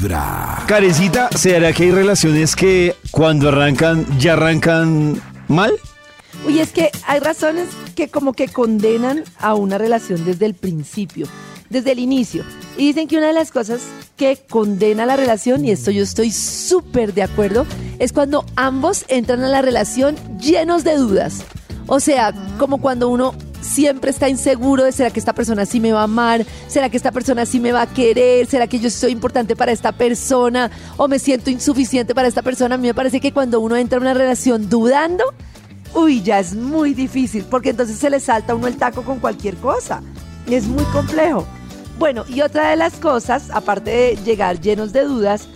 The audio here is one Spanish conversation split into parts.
Vibra. Carecita, ¿será que hay relaciones que cuando arrancan, ya arrancan mal? Uy, es que hay razones que como que condenan a una relación desde el principio, desde el inicio. Y dicen que una de las cosas que condena la relación, y esto yo estoy súper de acuerdo, es cuando ambos entran a la relación llenos de dudas. O sea, como cuando uno siempre está inseguro de será que esta persona sí me va a amar, será que esta persona sí me va a querer, será que yo soy importante para esta persona o me siento insuficiente para esta persona. A mí me parece que cuando uno entra en una relación dudando, uy, ya es muy difícil, porque entonces se le salta a uno el taco con cualquier cosa. Y es muy complejo. Bueno, y otra de las cosas, aparte de llegar llenos de dudas,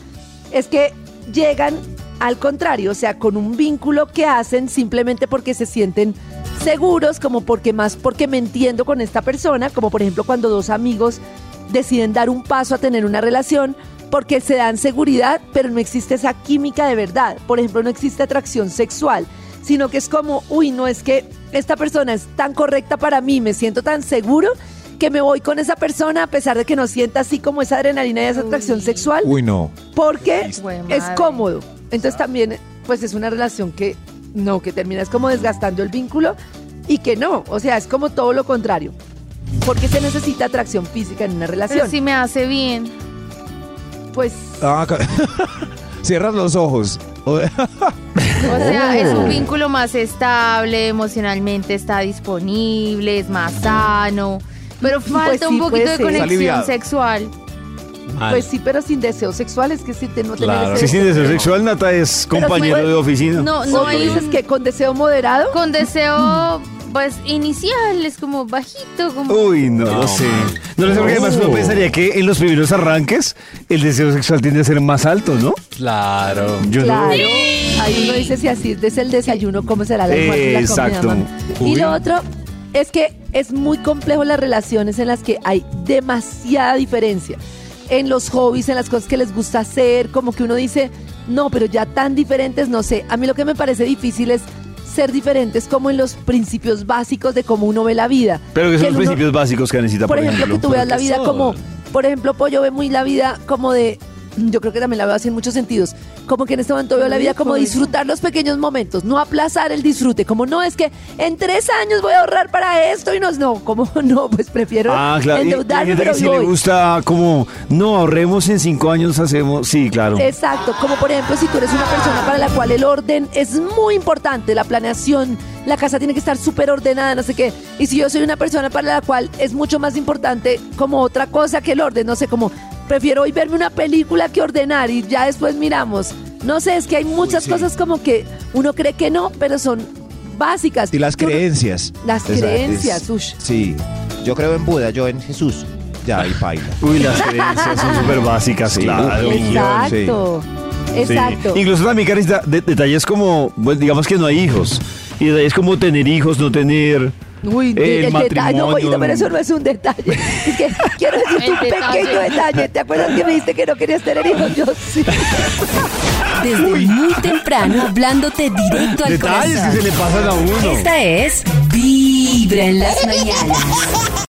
es que llegan al contrario, o sea, con un vínculo que hacen simplemente porque se sienten seguros, como porque más porque me entiendo con esta persona, como por ejemplo cuando dos amigos deciden dar un paso a tener una relación porque se dan seguridad, pero no existe esa química de verdad. Por ejemplo, no existe atracción sexual, sino que es como, uy, no es que esta persona es tan correcta para mí, me siento tan seguro que me voy con esa persona a pesar de que no sienta así como esa adrenalina y esa atracción sexual, Uy, no. porque es cómodo. Entonces también, pues es una relación que no, que terminas como desgastando el vínculo y que no, o sea, es como todo lo contrario. Porque se necesita atracción física en una Pero relación. si me hace bien. Pues Ah, Cierras los ojos. O sea, es un vínculo más estable, emocionalmente está disponible, es más sano. Pero falta Pues sí, un poquito de conexión Aliviado. Pues sí, pero sin deseo sexual es que si te no Claro. Si sin deseo. sexual, Nata es compañero sí, de oficina. No, ¿O no hay dices un- que con deseo moderado? con deseo pues inicial, es como bajito, como Uy, no, lo sé. No lo sé porque además uno pensaría que en los primeros arranques el deseo sexual tiende a ser más alto, ¿no? Claro. Yo no- Claro. Ahí uno dice si así es el desayuno, cómo será la comida, Exacto. Y lo otro es que es muy complejo las relaciones en las que hay demasiada diferencia. En los hobbies, en las cosas que les gusta hacer, como que uno dice, no, pero ya tan diferentes, no sé. A mí lo que me parece difícil es ser diferentes como en los principios básicos de cómo uno ve la vida. Pero que son los uno- principios básicos que necesita, por ejemplo, que tú veas la vida como, por ejemplo, yo veo muy la vida como de, yo creo que también la veo así en muchos sentidos, como que en este momento veo la vida como disfrutar los pequeños momentos, no aplazar el disfrute, como no es que en tres años voy a ahorrar para esto y no, no, como no, pues prefiero Ah, claro. Y- y endeudarme, gente pero sí voy. le gusta como, no, ahorremos en cinco años, hacemos. Sí, claro. Exacto, como por ejemplo si tú eres una persona para la cual el orden es muy importante, la planeación, la casa tiene que estar súper ordenada, no sé qué. Y si yo soy una persona para la cual es mucho más importante como otra cosa que el orden, no sé, como prefiero hoy verme una película que ordenar y ya después miramos. No sé, es que hay muchas sí. cosas como que uno cree que no, pero son básicas. Y las Tú- creencias. Las Esa creencias, es- ush. Sí. Yo creo en Buda, yo en Jesús. Ya, ahí baila. Uy, las creencias son súper básicas, Sí. claro. Exacto. Sí. Exacto. Incluso también, Carita, de- detalles como, pues, digamos que no hay hijos. Y detalles como tener hijos, no tener. Uy, El el, detalle, no, pero eso no es un detalle. Es que quiero decirte un detalle. pequeño detalle. ¿Te acuerdas que me dijiste que no querías tener hijos? Yo sí. Desde muy temprano hablándote directo al Detalles que corazón. se le pasan a uno. Esta es Vibra en las mañanas.